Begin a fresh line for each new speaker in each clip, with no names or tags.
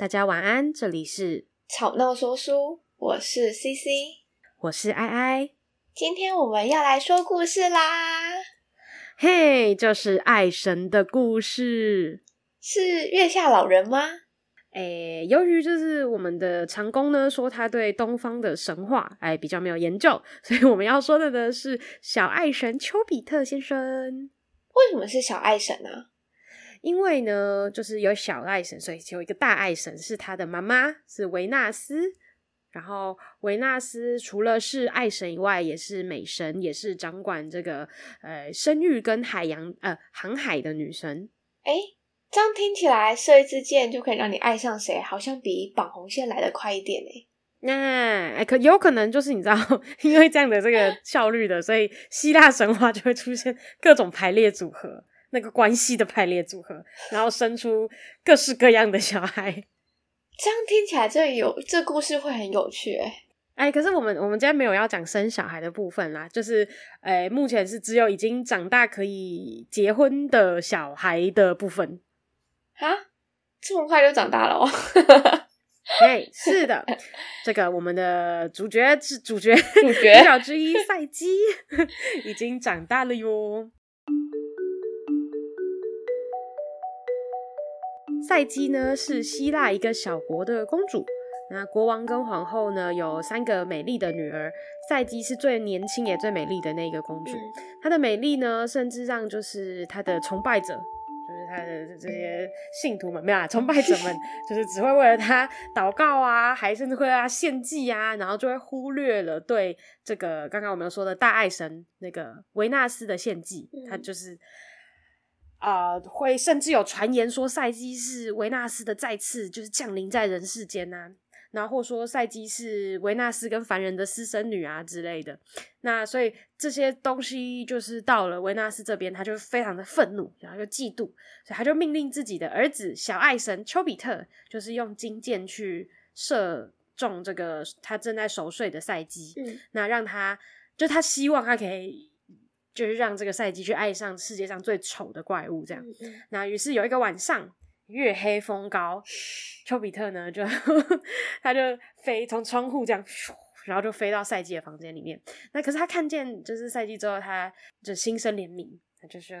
大家晚安，这里是
吵闹说书，我是 CC，
我是爱爱，
今天我们要来说故事啦，
嘿，这是爱神的故事，
是月下老人吗？
诶，由于就是我们的长工呢说他对东方的神话哎比较没有研究，所以我们要说的呢是小爱神丘比特先生。
为什么是小爱神呢？
因为呢，就是有小爱神，所以有一个大爱神是他的妈妈，是维纳斯。然后维纳斯除了是爱神以外，也是美神，也是掌管这个呃生育跟海洋呃航海的女神。
哎，这样听起来射一支箭就可以让你爱上谁，好像比绑红线来的快一点哎。
那哎，可有可能就是你知道，因为这样的这个效率的，所以希腊神话就会出现各种排列组合。那个关系的排列组合，然后生出各式各样的小孩，
这样听起来这有这故事会很有趣哎
哎，可是我们我们今天没有要讲生小孩的部分啦，就是哎，目前是只有已经长大可以结婚的小孩的部分
啊，这么快就长大了哦？
哎，是的，这个我们的主角是主角
主角
主角之一赛基 已经长大了哟。赛姬呢是希腊一个小国的公主，那国王跟皇后呢有三个美丽的女儿，赛姬是最年轻也最美丽的那个公主。她的美丽呢，甚至让就是她的崇拜者，就是她的这些信徒们，没有啦，崇拜者们 就是只会为了她祷告啊，还甚至会为她献祭啊，然后就会忽略了对这个刚刚我们说的大爱神那个维纳斯的献祭，她就是。啊、呃，会甚至有传言说赛姬是维纳斯的再次就是降临在人世间呐、啊，然后或说赛姬是维纳斯跟凡人的私生女啊之类的。那所以这些东西就是到了维纳斯这边，他就非常的愤怒，然后就嫉妒，所以他就命令自己的儿子小爱神丘比特，就是用金箭去射中这个他正在熟睡的赛姬，嗯、那让他就他希望他可以。就是让这个赛季去爱上世界上最丑的怪物，这样。那于是有一个晚上，月黑风高，丘比特呢就 他就飞从窗户这样，然后就飞到赛季的房间里面。那可是他看见就是赛季之后，他就心生怜悯，他就说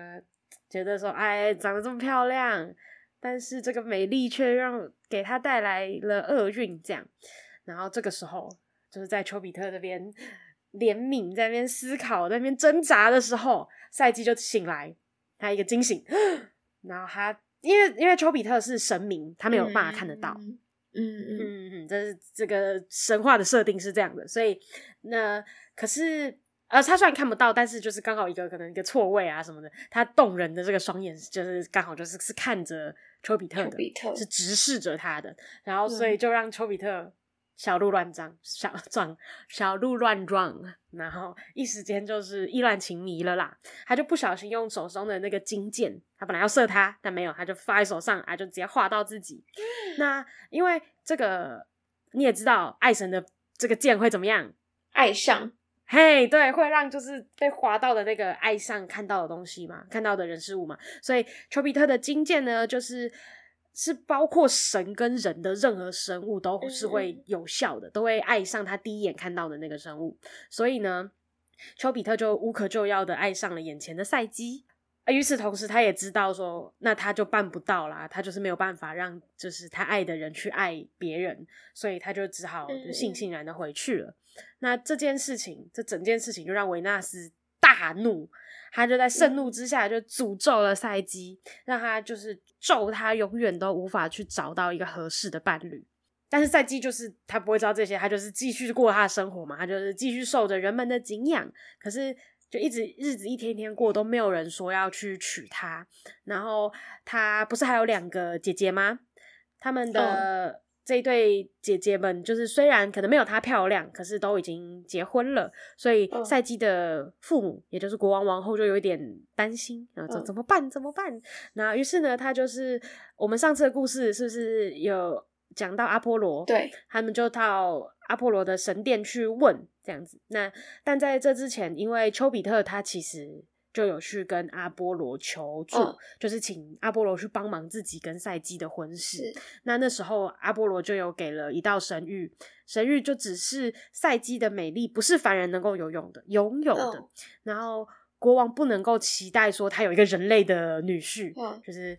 觉得说，哎，长得这么漂亮，但是这个美丽却让给他带来了厄运，这样。然后这个时候，就是在丘比特这边。怜悯在那边思考，在那边挣扎的时候，赛季就醒来，他一个惊醒，然后他因为因为丘比特是神明，他没有办法看得到，嗯嗯嗯嗯，这是这个神话的设定是这样的，所以那可是呃，他虽然看不到，但是就是刚好一个可能一个错位啊什么的，他动人的这个双眼就是刚好就是是看着丘比特的，丘比特是直视着他的，然后所以就让丘比特。小鹿乱撞，小 撞，小鹿乱撞，然后一时间就是意乱情迷了啦。他就不小心用手中的那个金箭，他本来要射他，但没有，他就放在手上啊，就直接划到自己。那因为这个你也知道，爱神的这个箭会怎么样？
爱上，
嘿，对，会让就是被划到的那个爱上看到的东西嘛，看到的人事物嘛。所以丘比特的金箭呢，就是。是包括神跟人的任何生物都是会有效的，都会爱上他第一眼看到的那个生物。所以呢，丘比特就无可救药的爱上了眼前的赛姬。而与此同时，他也知道说，那他就办不到啦，他就是没有办法让就是他爱的人去爱别人，所以他就只好就悻悻然的回去了。那这件事情，这整件事情就让维纳斯大怒。他就在盛怒之下就诅咒了赛基，让他就是咒他永远都无法去找到一个合适的伴侣。但是赛姬就是他不会知道这些，他就是继续过他的生活嘛，他就是继续受着人们的敬仰。可是就一直日子一天天过，都没有人说要去娶她。然后他不是还有两个姐姐吗？他们的。Oh. 这一对姐姐们，就是虽然可能没有她漂亮，可是都已经结婚了，所以赛姬的父母，也就是国王王后，就有一点担心，然后说怎么办？怎么办？那于是呢，他就是我们上次的故事，是不是有讲到阿波罗？
对，
他们就到阿波罗的神殿去问这样子。那但在这之前，因为丘比特他其实就有去跟阿波罗求助，哦、就是请阿波罗去帮忙自己跟赛姬的婚事。那那时候阿波罗就有给了一道神谕，神谕就只是赛姬的美丽不是凡人能够有用的拥有的，哦、然后国王不能够期待说他有一个人类的女婿，哦、就是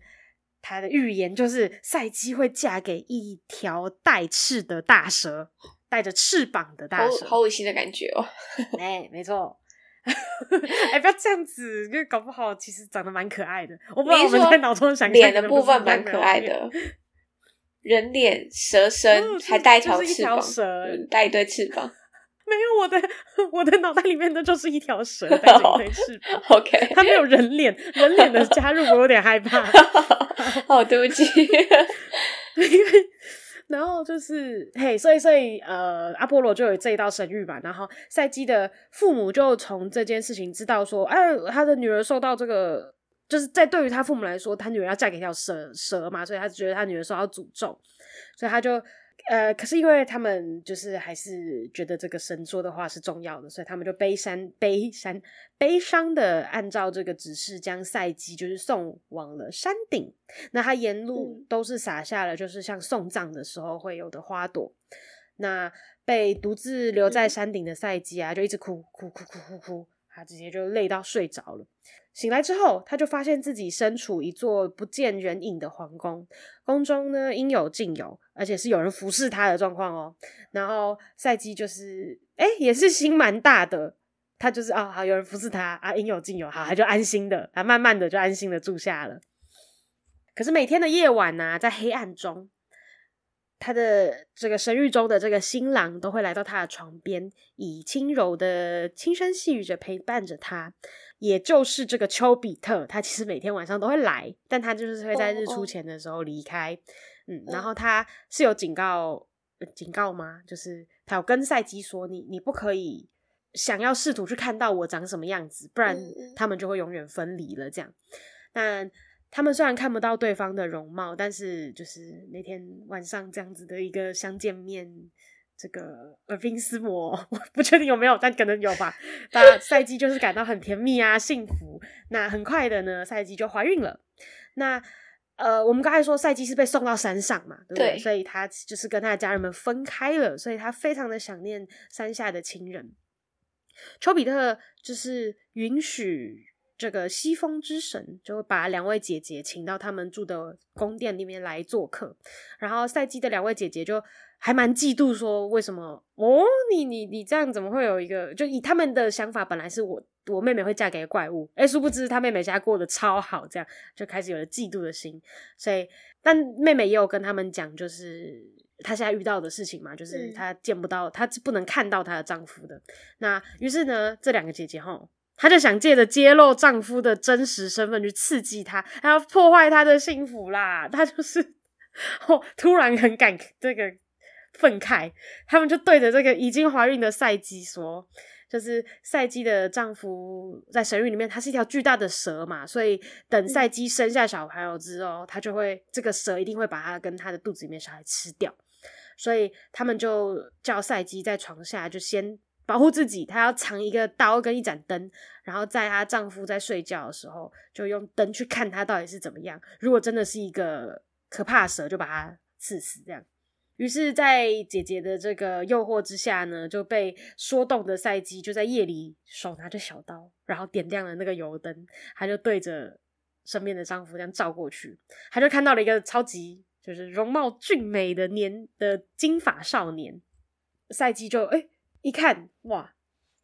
他的预言就是赛姬会嫁给一条带翅的大蛇，带着翅膀的大蛇，
好恶心的感觉哦。
哎，没错。哎、欸，不要这样子，因为搞不好其实长得蛮可爱的。我不知道我们在脑中想
脸的部分蛮可爱的，人脸蛇身，嗯、还带一条翅膀，带一对翅膀。
没有，我的我的脑袋里面的就是一条蛇带着一对翅膀。
Oh, OK，
它没有人脸，人脸的加入我有点害怕。
哦，对不起，
因为。然后就是嘿，所以所以呃，阿波罗就有这一道神谕吧。然后赛姬的父母就从这件事情知道说，哎，他的女儿受到这个，就是在对于他父母来说，他女儿要嫁给一条蛇蛇嘛，所以他觉得他女儿受到诅咒，所以他就。呃，可是因为他们就是还是觉得这个神说的话是重要的，所以他们就悲伤、悲伤、悲伤的按照这个指示，将赛基就是送往了山顶。那他沿路都是撒下了，就是像送葬的时候会有的花朵。那被独自留在山顶的赛基啊，就一直哭哭哭哭哭哭，他直接就累到睡着了。醒来之后，他就发现自己身处一座不见人影的皇宫，宫中呢应有尽有，而且是有人服侍他的状况哦。然后赛姬就是，哎，也是心蛮大的，他就是啊、哦，好有人服侍他啊，应有尽有，好，他就安心的，他慢慢的就安心的住下了。可是每天的夜晚呢、啊，在黑暗中，他的这个生日中的这个新郎都会来到他的床边，以轻柔的轻声细语着陪伴着他。也就是这个丘比特，他其实每天晚上都会来，但他就是会在日出前的时候离开。Oh, oh. 嗯，然后他是有警告，呃、警告吗？就是他有跟赛基说，你你不可以想要试图去看到我长什么样子，不然他们就会永远分离了。这样，但他们虽然看不到对方的容貌，但是就是那天晚上这样子的一个相见面。这个耳鬓厮磨，我不确定有没有，但可能有吧。那赛季就是感到很甜蜜啊，幸福。那很快的呢，赛季就怀孕了。那呃，我们刚才说赛季是被送到山上嘛，对不对？对。所以他就是跟他的家人们分开了，所以他非常的想念山下的亲人。丘比特就是允许这个西风之神，就会把两位姐姐请到他们住的宫殿里面来做客。然后赛季的两位姐姐就。还蛮嫉妒，说为什么哦？你你你这样怎么会有一个？就以他们的想法，本来是我我妹妹会嫁给怪物，哎，殊不知她妹妹家过得超好，这样就开始有了嫉妒的心。所以，但妹妹也有跟他们讲，就是她现在遇到的事情嘛，就是她见不到，她是不能看到她的丈夫的。那于是呢，这两个姐姐齁，她就想借着揭露丈夫的真实身份去刺激她，还要破坏她的幸福啦。她就是 哦，突然很感这个。愤慨，他们就对着这个已经怀孕的赛姬说：“就是赛姬的丈夫在神域里面，他是一条巨大的蛇嘛，所以等赛姬生下小朋友之后，他就会这个蛇一定会把他跟他的肚子里面小孩吃掉。所以他们就叫赛姬在床下就先保护自己，她要藏一个刀跟一盏灯，然后在她丈夫在睡觉的时候，就用灯去看他到底是怎么样。如果真的是一个可怕的蛇，就把他刺死，这样。”于是，在姐姐的这个诱惑之下呢，就被说动的赛姬就在夜里手拿着小刀，然后点亮了那个油灯，她就对着身边的丈夫这样照过去，她就看到了一个超级就是容貌俊美的年的金发少年，赛姬就哎、一看哇，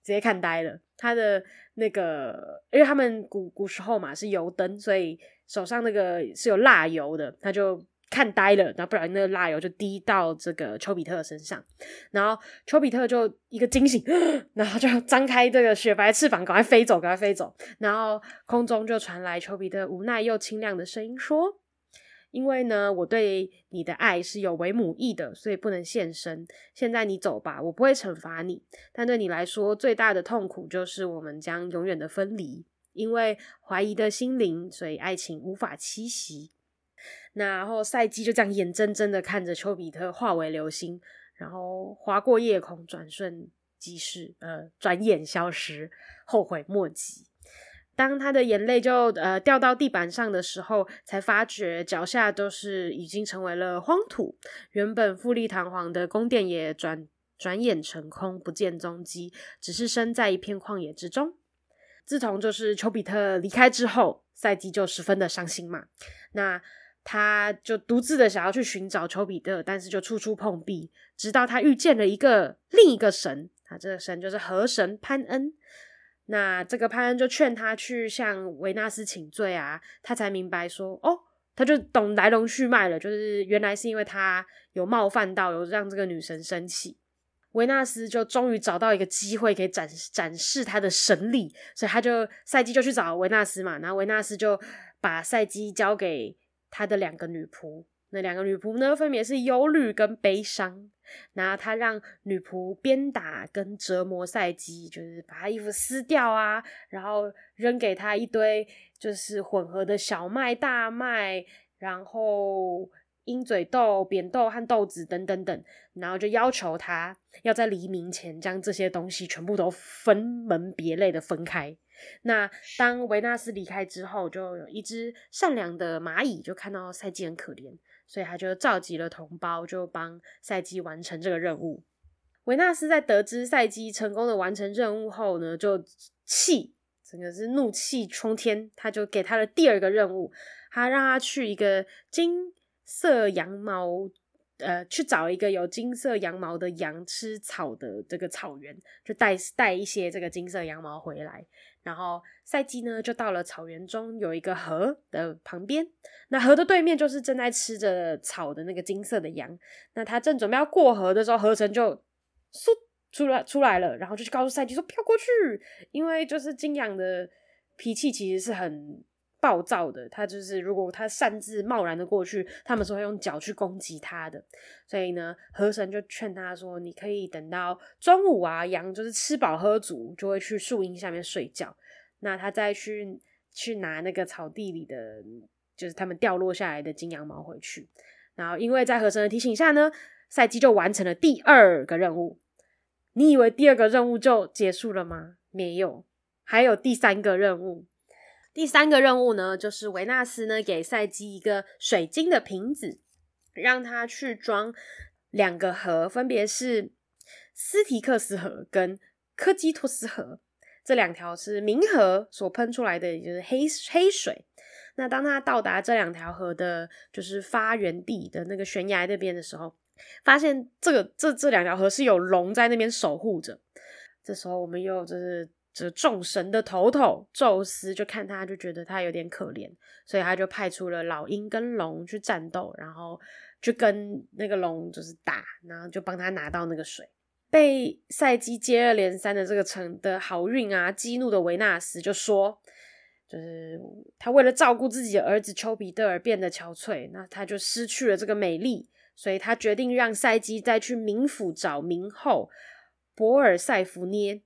直接看呆了，他的那个因为他们古古时候嘛是油灯，所以手上那个是有蜡油的，他就。看呆了，然后不然那个蜡油就滴到这个丘比特身上，然后丘比特就一个惊醒，然后就张开这个雪白翅膀，赶快飞走，赶快飞走。然后空中就传来丘比特无奈又清亮的声音说：“因为呢，我对你的爱是有为母义的，所以不能现身。现在你走吧，我不会惩罚你。但对你来说，最大的痛苦就是我们将永远的分离。因为怀疑的心灵，所以爱情无法栖息。”那然后赛姬就这样眼睁睁的看着丘比特化为流星，然后划过夜空，转瞬即逝，呃，转眼消失，后悔莫及。当他的眼泪就呃掉到地板上的时候，才发觉脚下都是已经成为了荒土，原本富丽堂皇的宫殿也转转眼成空，不见踪迹，只是身在一片旷野之中。自从就是丘比特离开之后，赛姬就十分的伤心嘛。那他就独自的想要去寻找丘比特，但是就处处碰壁，直到他遇见了一个另一个神，他这个神就是河神潘恩。那这个潘恩就劝他去向维纳斯请罪啊，他才明白说，哦，他就懂来龙去脉了，就是原来是因为他有冒犯到，有让这个女神生气。维纳斯就终于找到一个机会，可以展展示他的神力，所以他就赛姬就去找维纳斯嘛，然后维纳斯就把赛姬交给他的两个女仆，那两个女仆呢，分别是忧虑跟悲伤。然后他让女仆鞭打跟折磨赛姬，就是把他衣服撕掉啊，然后扔给他一堆就是混合的小麦、大麦，然后鹰嘴豆、扁豆和豆子等等等，然后就要求他要在黎明前将这些东西全部都分门别类的分开。那当维纳斯离开之后，就有一只善良的蚂蚁就看到赛姬很可怜。所以他就召集了同胞，就帮赛基完成这个任务。维纳斯在得知赛基成功的完成任务后呢，就气，整个是怒气冲天。他就给他的第二个任务，他让他去一个金色羊毛，呃，去找一个有金色羊毛的羊吃草的这个草原，就带带一些这个金色羊毛回来。然后赛姬呢，就到了草原中有一个河的旁边。那河的对面就是正在吃着草的那个金色的羊。那他正准备要过河的时候，河神就嗖出来出来了，然后就去告诉赛姬说：“不要过去。”因为就是金羊的脾气其实是很暴躁的，他就是如果他擅自贸然的过去，他们是会用脚去攻击他的。所以呢，河神就劝他说：“你可以等到中午啊，羊就是吃饱喝足，就会去树荫下面睡觉。那他再去去拿那个草地里的，就是他们掉落下来的金羊毛回去。然后因为在河神的提醒下呢，赛季就完成了第二个任务。你以为第二个任务就结束了吗？没有，还有第三个任务。”第三个任务呢，就是维纳斯呢给赛姬一个水晶的瓶子，让他去装两个河，分别是斯提克斯河跟科基托斯河，这两条是冥河所喷出来的，也就是黑黑水。那当他到达这两条河的，就是发源地的那个悬崖那边的时候，发现这个这这两条河是有龙在那边守护着。这时候我们又就是。这众神的头头宙斯就看他，就觉得他有点可怜，所以他就派出了老鹰跟龙去战斗，然后就跟那个龙就是打，然后就帮他拿到那个水。被赛姬接二连三的这个成的好运啊，激怒的维纳斯就说，就是他为了照顾自己的儿子丘比特而变得憔悴，那他就失去了这个美丽，所以他决定让赛姬再去冥府找冥后博尔塞福涅。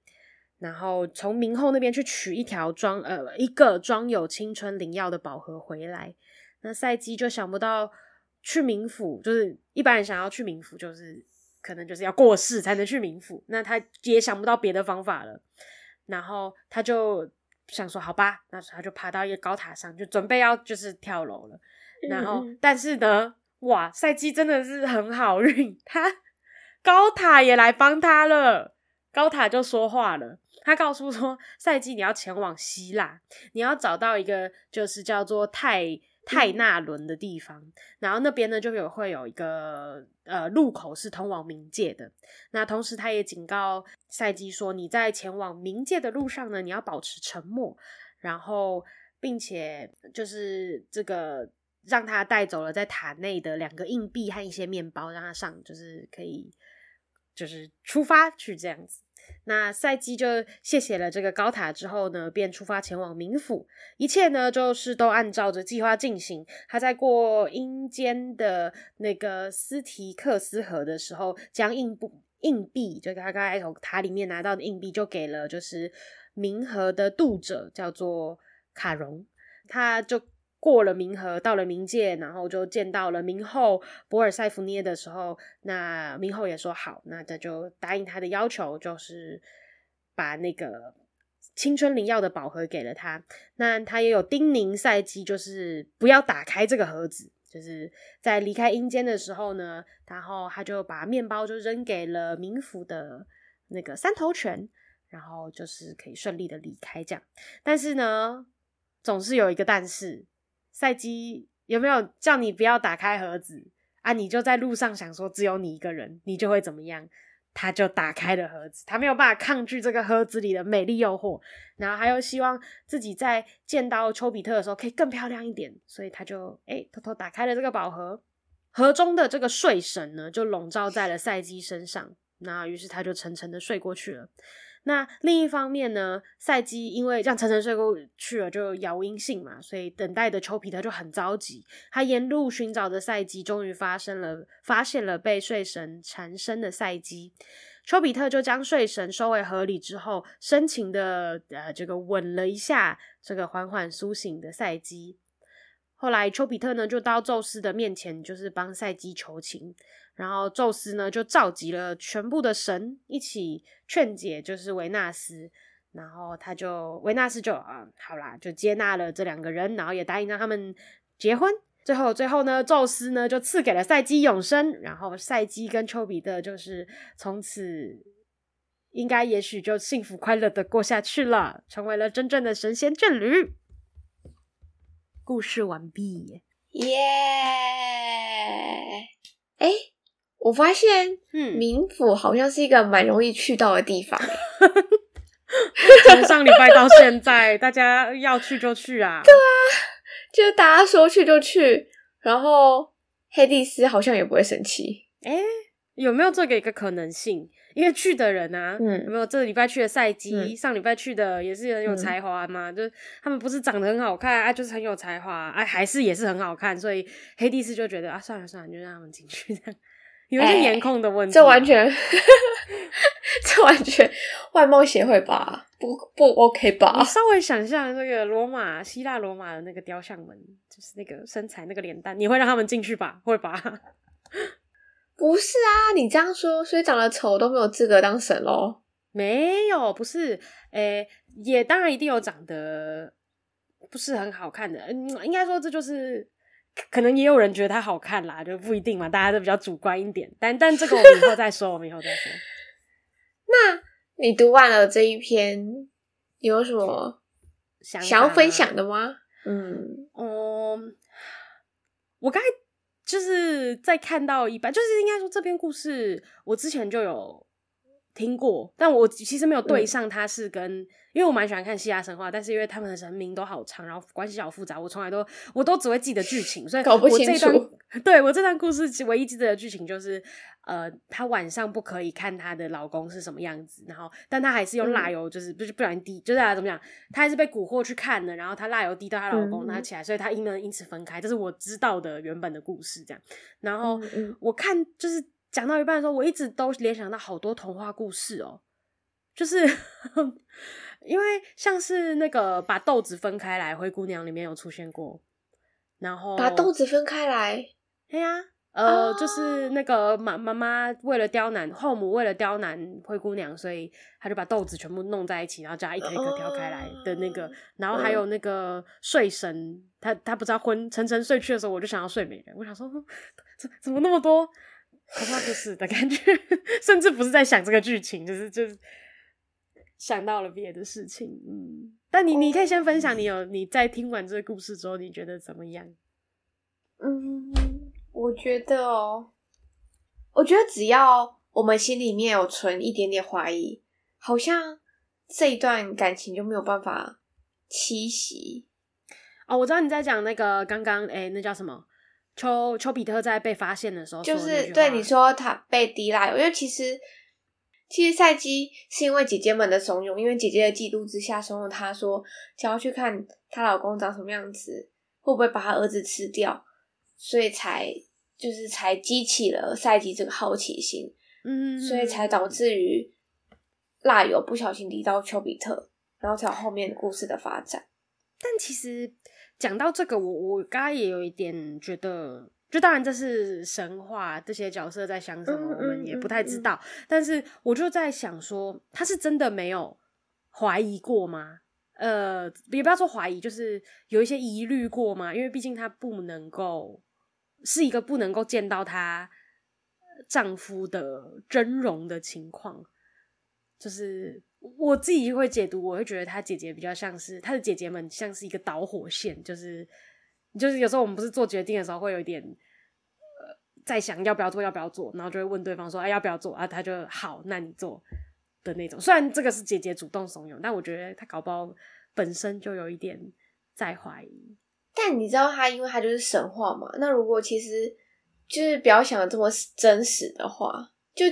然后从冥后那边去取一条装呃一个装有青春灵药的宝盒回来。那赛姬就想不到去冥府，就是一般人想要去冥府，就是可能就是要过世才能去冥府。那他也想不到别的方法了。然后他就想说，好吧，那他就爬到一个高塔上，就准备要就是跳楼了。然后，嗯、但是呢，哇，赛姬真的是很好运，他 高塔也来帮他了。高塔就说话了。他告诉说，赛季你要前往希腊，你要找到一个就是叫做泰泰纳伦的地方，嗯、然后那边呢就有会有一个呃路口是通往冥界的。那同时他也警告赛季说，你在前往冥界的路上呢，你要保持沉默，然后并且就是这个让他带走了在塔内的两个硬币和一些面包，让他上就是可以就是出发去这样子。那赛姬就谢谢了这个高塔之后呢，便出发前往冥府。一切呢，就是都按照着计划进行。他在过阴间的那个斯提克斯河的时候，将硬币硬币，就他刚才从塔里面拿到的硬币，就给了就是冥河的渡者，叫做卡戎。他就。过了冥河，到了冥界，然后就见到了冥后博尔塞福涅的时候，那冥后也说好，那他就答应他的要求，就是把那个青春灵药的宝盒给了他。那他也有叮咛赛姬，就是不要打开这个盒子。就是在离开阴间的时候呢，然后他就把面包就扔给了冥府的那个三头犬，然后就是可以顺利的离开这样。但是呢，总是有一个但是，赛基有没有叫你不要打开盒子啊？你就在路上想说只有你一个人，你就会怎么样？他就打开了盒子，他没有办法抗拒这个盒子里的美丽诱惑，然后还有希望自己在见到丘比特的时候可以更漂亮一点，所以他就诶偷偷打开了这个宝盒，盒中的这个睡神呢就笼罩在了赛基身上，那于是他就沉沉的睡过去了。那另一方面呢，赛姬因为这样沉睡过去了，就杳无音信嘛，所以等待的丘比特就很着急。他沿路寻找的赛姬，终于发生了，发现了被睡神缠身的赛姬。丘比特就将睡神收为盒里之后，深情的呃这个吻了一下这个缓缓苏醒的赛姬。后来丘比特呢就到宙斯的面前，就是帮赛姬求情。然后宙斯呢就召集了全部的神一起劝解，就是维纳斯，然后他就维纳斯就啊、嗯、好啦，就接纳了这两个人，然后也答应让他们结婚。最后最后呢，宙斯呢就赐给了赛基永生，然后赛基跟丘比特就是从此应该也许就幸福快乐的过下去了，成为了真正的神仙眷侣。故事完毕，
耶！哎。我发现，嗯，冥府好像是一个蛮容易去到的地方。
从上礼拜到现在，大家要去就去啊。
对啊，就是大家说去就去，然后黑蒂斯好像也不会生气。
哎、欸，有没有这个一个可能性？因为去的人啊，嗯，有没有这个礼拜去的赛姬，嗯、上礼拜去的也是很有才华嘛？嗯、就是他们不是长得很好看啊，就是很有才华啊，还是也是很好看，所以黑蒂斯就觉得啊，算了算了，就让他们进去这样。有些颜控的问题，
欸，这完全，这完全外貌协会吧？不不 OK 吧？
你稍微想象那个罗马、希腊罗马的那个雕像们，就是那个身材、那个脸蛋，你会让他们进去吧？会吧？
不是啊，你这样说，所以长得丑都没有资格当神喽？
没有，不是，诶、欸，也当然一定有长得不是很好看的，嗯，应该说这就是。可能也有人觉得它好看啦，就不一定嘛，大家都比较主观一点。但但这个我们以后再说，我们以后再说。
那你读完了这一篇，有什么想要分享的吗？嗯
嗯，我刚才就是在看到一半，就是应该说这篇故事我之前就有听过，但我其实没有对上它是跟。嗯因为我蛮喜欢看希腊神话，但是因为他们的神明都好长，然后关系好复杂，我从来都我都只会记得剧情，所以我这段对我这段故事唯一记得的剧情就是，呃，她晚上不可以看她的老公是什么样子，然后但她还是用蜡油，就是不是不小心滴，就是怎么讲，她还是被蛊惑去看的，然后她蜡油滴到她老公，拿、嗯、起来，所以她因能因此分开，这是我知道的原本的故事这样。然后我看就是讲到一半的时候，我一直都联想到好多童话故事哦，就是。因为像是那个把豆子分开来，灰姑娘里面有出现过，然后
把豆子分开来，
对呀、啊，呃，oh. 就是那个妈妈妈为了刁难后母，为了刁难灰姑娘，所以她就把豆子全部弄在一起，然后叫她一颗一颗挑开来的那个，然后还有那个睡神，他他不知道昏沉沉睡去的时候，我就想要睡美人，我想说怎怎么那么多童话故事的感觉，甚至不是在想这个剧情，就是就是。想到了别的事情，嗯，但你你可以先分享，你有你在听完这个故事之后，你觉得怎么样？
嗯，我觉得哦，我觉得只要我们心里面有存一点点怀疑，好像这一段感情就没有办法栖息。
哦，我知道你在讲那个刚刚，哎，那叫什么？丘丘比特在被发现的时候，
就是对你说他被滴蜡油，因为其实。其实赛姬是因为姐姐们的怂恿，因为姐姐的嫉妒之下，怂恿她说想要去看她老公长什么样子，会不会把她儿子吃掉，所以才就是才激起了赛姬这个好奇心，嗯，所以才导致于蜡油不小心滴到丘比特，然后才有后面故事的发展。
但其实讲到这个，我我刚刚也有一点觉得。就当然这是神话，这些角色在想什么，我们也不太知道。但是我就在想说，他是真的没有怀疑过吗？呃，也不要说怀疑，就是有一些疑虑过吗？因为毕竟她不能够是一个不能够见到她丈夫的真容的情况，就是我自己会解读，我会觉得她姐姐比较像是她的姐姐们像是一个导火线，就是就是有时候我们不是做决定的时候会有一点呃在想要不要做要不要做，然后就会问对方说哎要不要做啊，他就好，那你做。的那种，虽然这个是姐姐主动怂恿，但我觉得他搞不好本身就有一点在怀疑。
但你知道，他因为他就是神话嘛。那如果其实就是不要想的这么真实的话，就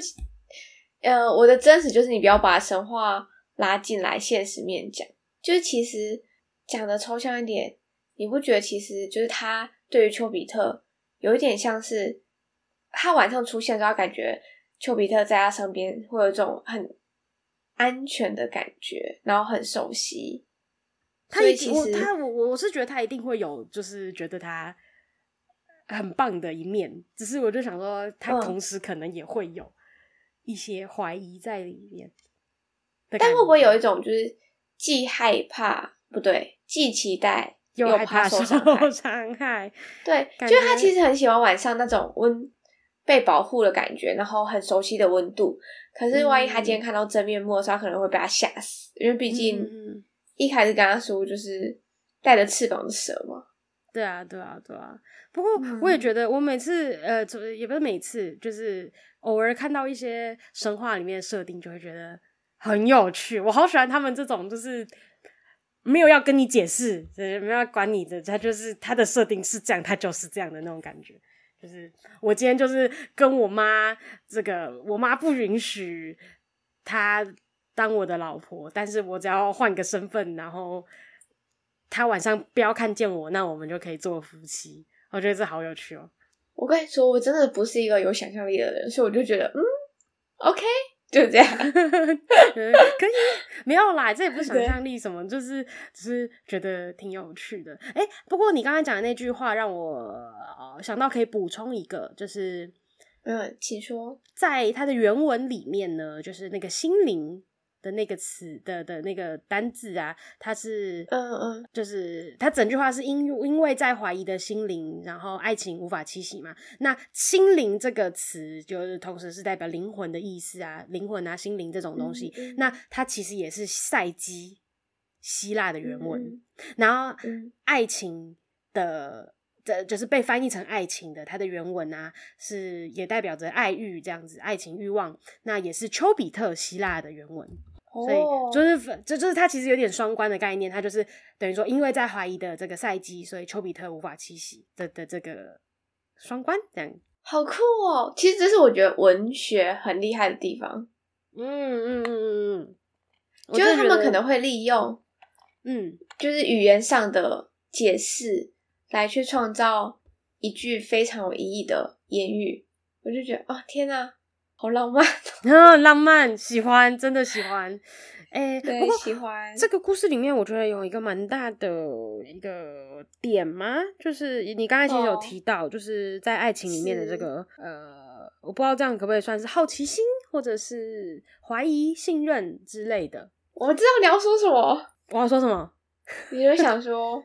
呃，我的真实就是你不要把神话拉进来现实面讲。就是其实讲的抽象一点，你不觉得其实就是他对于丘比特有一点像是他晚上出现的时候，感觉丘比特在他身边会有一种很。安全的感觉，然后很熟悉。
他一定，我他我我是觉得他一定会有，就是觉得他很棒的一面。只是我就想说，他同时可能也会有一些怀疑在里面。
嗯、但会不会有一种，就是既害怕，不对，既期待又怕受 伤害？对，就是他其实很喜欢晚上那种温。被保护的感觉，然后很熟悉的温度。可是万一他今天看到真面目的时候，他可能会被他吓死，因为毕竟一开始跟他说就是带着翅膀的蛇嘛。
对啊，对啊，对啊。不过我也觉得，我每次呃，也不是每次，就是偶尔看到一些神话里面的设定，就会觉得很有趣。我好喜欢他们这种，就是没有要跟你解释，没有要管你的，他就是他的设定是这样，他就是这样的那种感觉。就是我今天就是跟我妈这个，我妈不允许她当我的老婆，但是我只要换个身份，然后她晚上不要看见我，那我们就可以做夫妻。我觉得这好有趣哦！
我跟你说，我真的不是一个有想象力的人，所以我就觉得，嗯，OK。就这样，
可以没有啦，这也不是想象力什么，就是只是觉得挺有趣的。哎、欸，不过你刚才讲的那句话让我想到可以补充一个，就是
嗯，请说，
在它的原文里面呢，就是那个心灵。的那个词的的那个单字啊，它是嗯嗯，就是它整句话是因因为在怀疑的心灵，然后爱情无法栖息嘛。那心灵这个词就是同时是代表灵魂的意思啊，灵魂啊，心灵这种东西。那它其实也是赛基希腊的原文，嗯、然后爱情的这就是被翻译成爱情的，它的原文啊是也代表着爱欲这样子，爱情欲望。那也是丘比特希腊的原文。所以就是，这就是它其实有点双关的概念，它就是等于说，因为在怀疑的这个赛季，所以丘比特无法栖息的的这个双关，这样
好酷哦！其实这是我觉得文学很厉害的地方。
嗯嗯嗯嗯嗯，
就是他们可能会利用，
嗯，
就是语言上的解释来去创造一句非常有意义的言语。我就觉得，哦，天哪！好浪漫，
嗯，浪漫，喜欢，真的喜欢，哎、欸，
对，喜欢
这个故事里面，我觉得有一个蛮大的一个点嘛，就是你刚才其实有提到，就是在爱情里面的这个，呃，我不知道这样可不可以算是好奇心，或者是怀疑、信任之类的。
我知道你要说什么，
我要说什么？
你就想说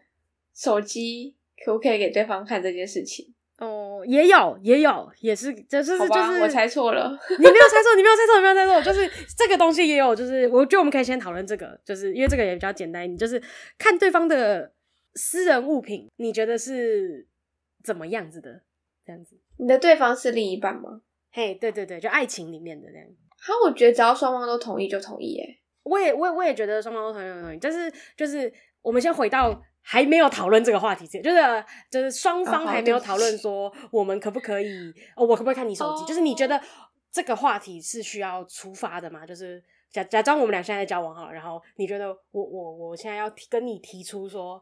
手机可不可以给对方看这件事情？
哦，也有，也有，也是，就是，就是，
我猜错了，
你没有猜错，你没有猜错，你没有猜错，就是这个东西也有，就是我觉得我们可以先讨论这个，就是因为这个也比较简单，你就是看对方的私人物品，你觉得是怎么样子的？这样子，
你的对方是另一半吗？
嘿，对对对，就爱情里面的这样。
好，我觉得只要双方都同意就同意，耶。
我也，我也，我也觉得双方都同意就同意，但是，就是，我们先回到。还没有讨论这个话题之前，就是就是双方还没有讨论说我们可不可以，哦，我可不可以看你手机？Oh. 就是你觉得这个话题是需要出发的吗？就是假假装我们俩现在在交往哈，然后你觉得我我我现在要跟你提出说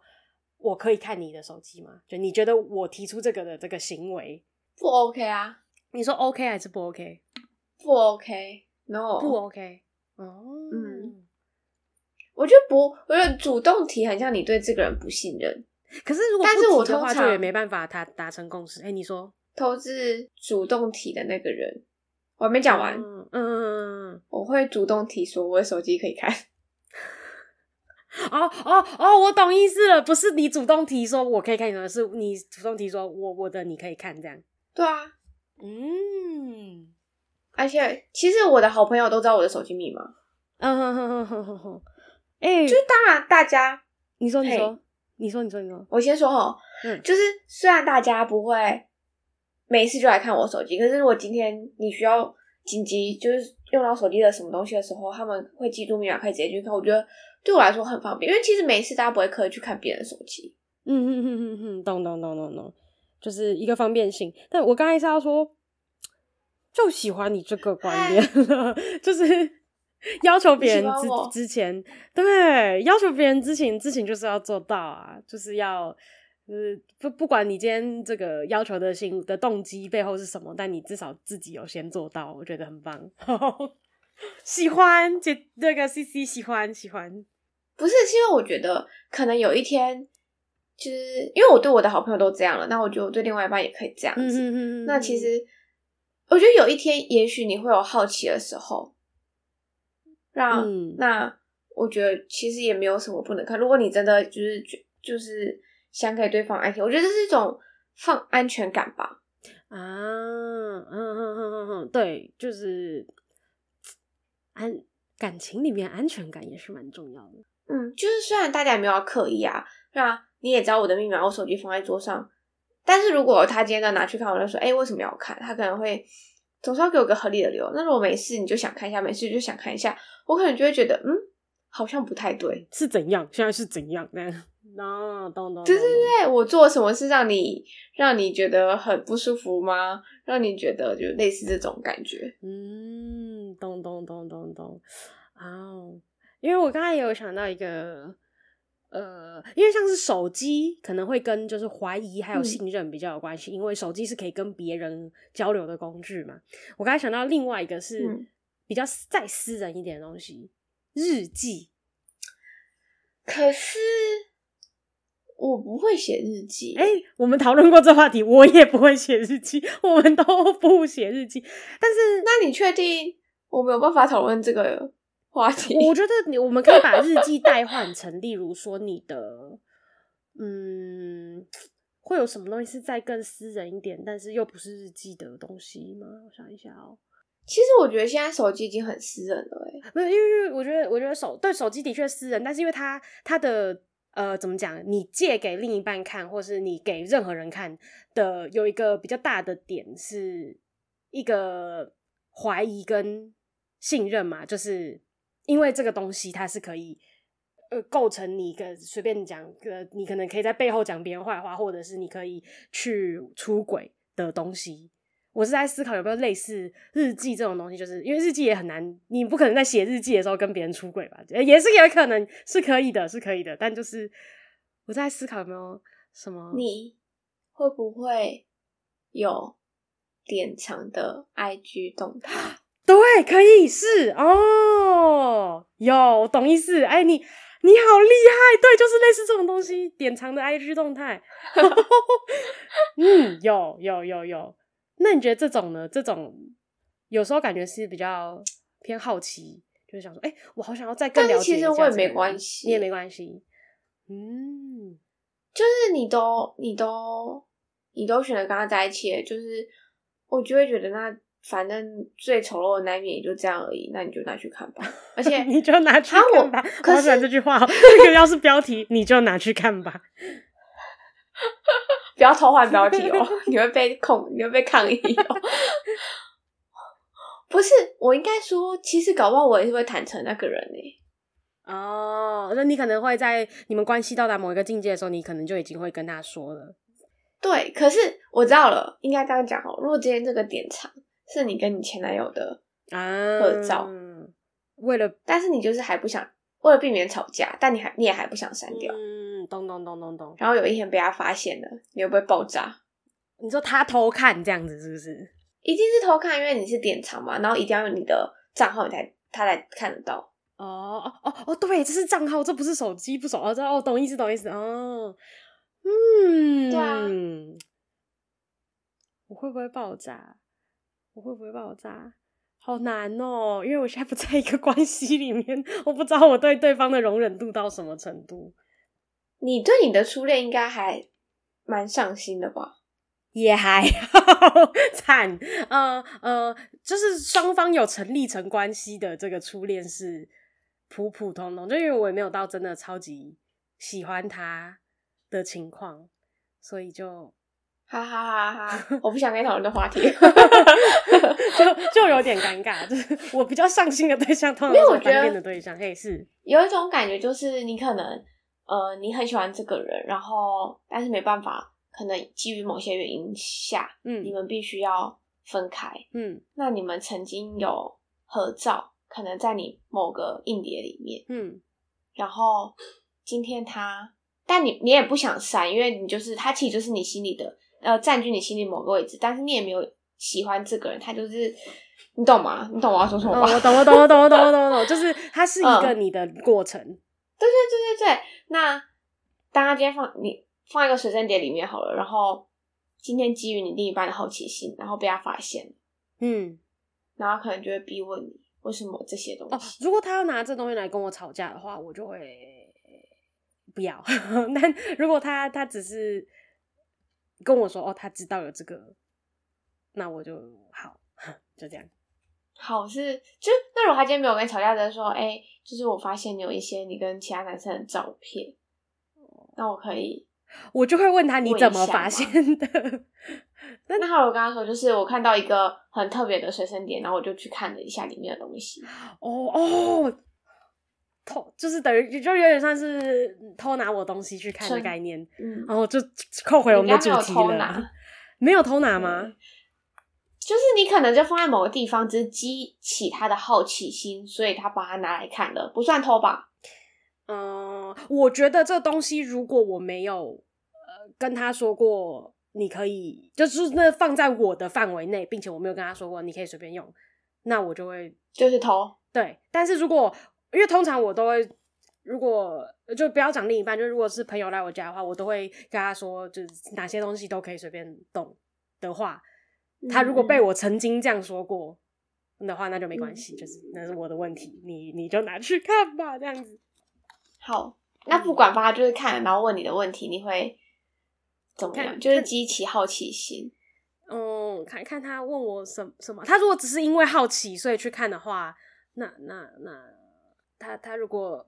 我可以看你的手机吗？就你觉得我提出这个的这个行为
不 OK 啊？
你说 OK 还是不 OK？
不 OK，No，
不 OK，哦，
嗯。我觉得不，我觉得主动提很像你对这个人不信任。
可是如果不提的话，就也没办法他达成共识。哎、欸，你说，
投资主动提的那个人，我还没讲完。
嗯嗯嗯嗯，
我会主动提说，我的手机可以看。
哦哦哦，我懂意思了，不是你主动提说我可以看你的，是你主动提说我我的你可以看这样。
对啊，
嗯，
而且其实我的好朋友都知道我的手机密码。
嗯哼哼哼哼哼哼，哎，
就是当然大家，
你说你说你说你说你说，
我先说哦，嗯，就是虽然大家不会每次就来看我手机，可是如果今天你需要紧急就是用到手机的什么东西的时候，他们会记住密码，可以直接去看。我觉得。对我来说很方便，因为其实每一次大家不会刻意去看别人的手机。
嗯嗯嗯嗯嗯，懂懂懂懂懂，就是一个方便性。但我刚才是要说，就喜欢你这个观点了，就是要求别人之之前，对，要求别人之前之前就是要做到啊，就是要，就是不不管你今天这个要求的心的动机背后是什么，但你至少自己有先做到，我觉得很棒。喜欢姐那个 CC 喜欢喜欢。
不是，是因为我觉得可能有一天，就是因为我对我的好朋友都这样了，那我觉得我对另外一半也可以这样子。嗯、那其实我觉得有一天，也许你会有好奇的时候，让、嗯、那我觉得其实也没有什么不能看。如果你真的就是就是想给对方安心，我觉得这是一种放安全感吧。
啊，嗯嗯嗯嗯嗯，对，就是安感情里面安全感也是蛮重要的。
嗯，就是虽然大家也没有要刻意啊，那你也知道我的密码，我手机放在桌上。但是如果他今天要拿去看，我就说，哎、欸，为什么要看？他可能会总是要给我个合理的理由。那如果没事，你就想看一下；没事就想看一下，我可能就会觉得，嗯，好像不太对，
是怎样？现在是怎样？那那咚咚，
对对对，我做什么事让你让你觉得很不舒服吗？让你觉得就类似这种感觉？
嗯，咚咚咚咚咚，哦。因为我刚才也有想到一个，呃，因为像是手机可能会跟就是怀疑还有信任比较有关系，嗯、因为手机是可以跟别人交流的工具嘛。我刚才想到另外一个是比较再私人一点的东西，日记。
可是我不会写日记。
哎、欸，我们讨论过这话题，我也不会写日记，我们都不写日记。但是，
那你确定我没有办法讨论这个？话题，
我觉得你我们可以把日记 代换成，例如说你的，嗯，会有什么东西是再更私人一点，但是又不是日记的东西吗？我想一下哦。
其实我觉得现在手机已经很私人了，哎，
没有，因为我觉得我觉得手对手机的确私人，但是因为它它的呃怎么讲，你借给另一半看，或是你给任何人看的，有一个比较大的点是一个怀疑跟信任嘛，就是。因为这个东西它是可以，呃，构成你个随便讲个，你可能可以在背后讲别人坏话，或者是你可以去出轨的东西。我是在思考有没有类似日记这种东西，就是因为日记也很难，你不可能在写日记的时候跟别人出轨吧？也是有可能是可以的，是可以的。但就是我在思考有没有什么，
你会不会有典藏的 IG 动态？
对，可以是哦，有懂意思。哎，你你好厉害，对，就是类似这种东西，典藏的 IG 动态。嗯，有有有有。那你觉得这种呢？这种有时候感觉是比较偏好奇，就是想说，哎，我好想要再更了解一下。
其实我也没关系，
你也没关系。嗯，
就是你都你都你都选择跟他在一起，就是我就会觉得那。反正最丑陋的那一面也就这样而已，那你就拿去看吧。而且
你就拿去看吧。我好喜欢这句话，这个要是标题，你就拿去看吧。
不要偷换标题哦，你会被控，你会被抗议哦。不是，我应该说，其实搞不好我也是会坦诚那个人呢。
哦，那你可能会在你们关系到达某一个境界的时候，你可能就已经会跟他说了。
对，可是我知道了，应该这样讲哦。如果今天这个典藏。是你跟你前男友的合照，啊、
为了，
但是你就是还不想，为了避免吵架，但你还你也还不想删掉，
嗯，咚咚咚咚咚，
然后有一天被他发现了，你会不会爆炸？
你说他偷看这样子是不是？
一定是偷看，因为你是典藏嘛，然后一定要用你的账号，你才他才看得到。
哦哦哦哦，对，这是账号，这不是手机，不手哦，这哦，懂意思，懂意思哦。嗯，
对啊，
我会不会爆炸？我会不会爆炸？好难哦，因为我现在不在一个关系里面，我不知道我对对方的容忍度到什么程度。
你对你的初恋应该还蛮上心的吧？
也还好，惨。呃呃，就是双方有成立成关系的这个初恋是普普通通，就因为我也没有到真的超级喜欢他的情况，所以就。
哈哈哈！哈，我不想跟你讨论的话题，
就就有点尴尬。就是我比较上心的对象，通常是单恋的对象，嘿，是
有一种感觉，就是你可能呃，你很喜欢这个人，然后但是没办法，可能基于某些原因下，嗯，你们必须要分开，嗯，那你们曾经有合照，可能在你某个硬碟里面，嗯，然后今天他，但你你也不想删，因为你就是他，其实就是你心里的。呃，占据你心里某个位置，但是你也没有喜欢这个人，他就是你懂吗？你懂我要说什么吗？
哦、我懂，我懂，我懂，我懂，我懂，我懂，就是它是一个你的过程。嗯、
对对对对对。那大家今天放你放一个随身碟里面好了，然后今天基于你另一半的好奇心，然后被他发现，嗯，然后可能就会逼问你为什么这些东西。
哦，如果他要拿这东西来跟我吵架的话，我就会不要。但如果他他只是。跟我说哦，他知道有这个，那我就好，就这样。
好是就那如果他今天没有跟你吵架的时候，哎、欸，就是我发现你有一些你跟其他男生的照片，那我可以，
我就会问他你怎么发现的？
那那好，我跟他说，就是我看到一个很特别的随身碟，然后我就去看了一下里面的东西。
哦哦。偷就是等于就有点像是偷拿我东西去看的概念，嗯，然后就扣回我们的主题了。没有，没有偷拿吗？
就是你可能就放在某个地方，只是激起他的好奇心，所以他把它拿来看了，不算偷吧？
嗯，我觉得这东西如果我没有呃跟他说过，你可以就是那放在我的范围内，并且我没有跟他说过你可以随便用，那我就会
就是偷。
对，但是如果因为通常我都会，如果就不要讲另一半，就如果是朋友来我家的话，我都会跟他说，就是哪些东西都可以随便动的话，他如果被我曾经这样说过的话，那就没关系，就是那是我的问题，你你就拿去看吧，这样子。
好，那不管吧，就是看，然后问你的问题，你会怎么样？就是激起好奇心。
嗯，看看他问我什么什么，他如果只是因为好奇所以去看的话，那那那。那他他如果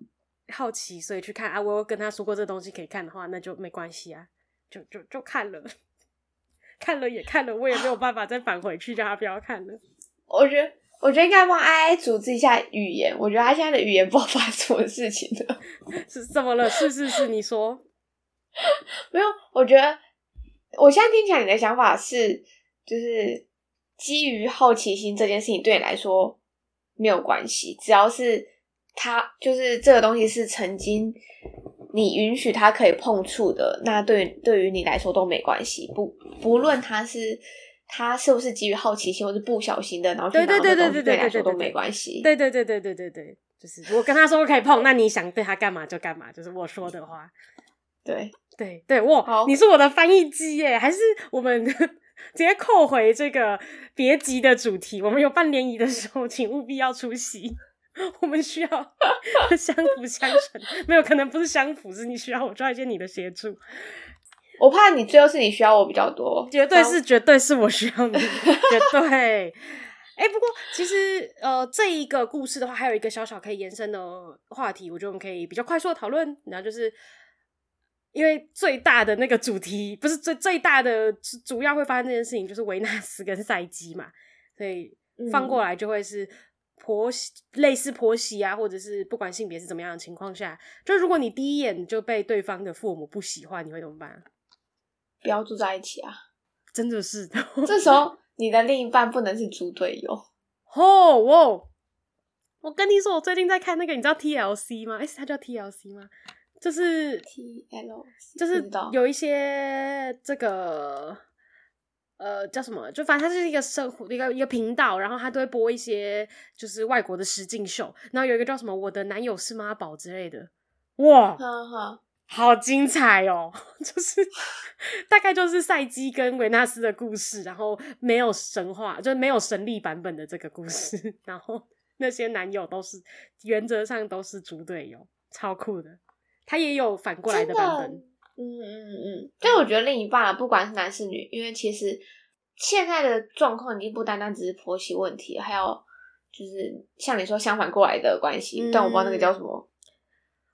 好奇，所以去看啊，我有跟他说过这东西可以看的话，那就没关系啊，就就就看了，看了也看了，我也没有办法再返回去叫他不要看了。
我觉得，我觉得应该帮艾艾组织一下语言。我觉得他现在的语言不知道发生什么事情了，
是怎么了？是是是，你说
没有？我觉得我现在听起来你的想法是，就是基于好奇心这件事情对你来说没有关系，只要是。他就是这个东西是曾经你允许他可以碰触的，那对对于你来说都没关系。不不论他是他是不是基于好奇心，或是不小心的，然后去拿的东西，对对对对对，对来说都没关系。
对对对对对对对，就是我跟他说可以碰，那你想对他干嘛就干嘛，就是我说的话。
对
对对，哇，你是我的翻译机耶，还是我们 直接扣回这个别急的主题？我们有办联谊的时候，请务必要出席。我们需要 相辅相成，没有可能不是相辅，是你需要我抓一些你的协助。
我怕你最后是你需要我比较多，
绝对是，绝对是我需要你，绝对。哎、欸，不过其实呃，这一个故事的话，还有一个小小可以延伸的话题，我觉得我们可以比较快速的讨论。然后就是因为最大的那个主题，不是最最大的主要会发生这件事情，就是维纳斯跟赛基嘛，所以放过来就会是。婆媳类似婆媳啊，或者是不管性别是怎么样的情况下，就如果你第一眼就被对方的父母不喜欢，你会怎么办？
不要住在一起啊！
真的是，
这时候你的另一半不能是猪队友。
哦，我我跟你说，我最近在看那个，你知道 TLC 吗？哎、欸，它叫 TLC 吗？就是
TLC，
就是有一些这个。呃，叫什么？就反正它是一个生活一个一个频道，然后它都会播一些就是外国的实境秀，然后有一个叫什么“我的男友是妈宝”之类的，哇，好精彩哦！就是大概就是赛基跟维纳斯的故事，然后没有神话，就是没有神力版本的这个故事，然后那些男友都是原则上都是猪队友，超酷的。他也有反过来的版本，
嗯嗯嗯。但我觉得另一半不管是男是女，因为其实现在的状况已经不单单只是婆媳问题，还有就是像你说相反过来的关系，嗯、但我不知道那个叫什么。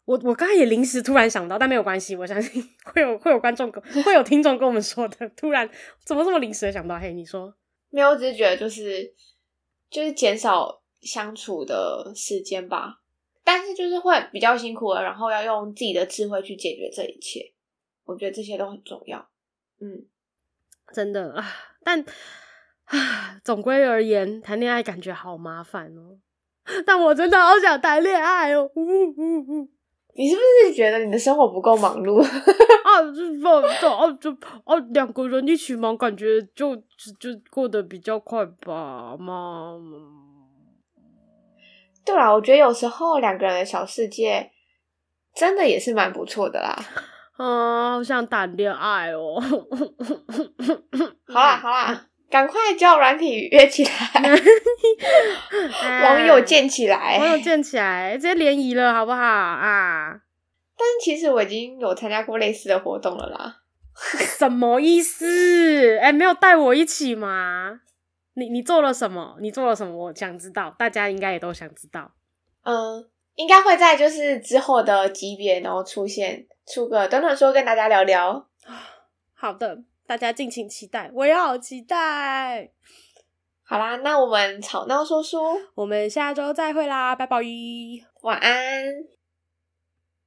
我我刚才也临时突然想到，但没有关系，我相信 会有会有观众跟会有听众跟我们说的。突然怎么这么临时的想到？嘿，你说
没有？我只是觉得就是就是减少相处的时间吧，但是就是会比较辛苦了，然后要用自己的智慧去解决这一切。我觉得这些都很重要。嗯，
真的啊，但啊，总归而言，谈恋爱感觉好麻烦哦。但我真的好想谈恋爱哦。呜呜呜。
你是不是觉得你的生活不够忙碌
啊？就就啊就啊两个人一起忙，感觉就就过得比较快吧嘛。
对啦，我觉得有时候两个人的小世界真的也是蛮不错的啦。
啊，好想谈恋爱哦！
好啦好啦。赶快叫软体约起来，网友建起来，
网友建起来，直接联谊了，好不好啊？
但是其实我已经有参加过类似的活动了啦。
什么意思？哎、欸，没有带我一起吗？你你做了什么？你做了什么？我想知道，大家应该也都想知道。
嗯，应该会在就是之后的级别，然后出现出个短短说跟大家聊聊。
好的。大家敬请期待，我也好期待。
好啦，那我们吵闹说书，
我们下周再会啦，拜拜，
晚安。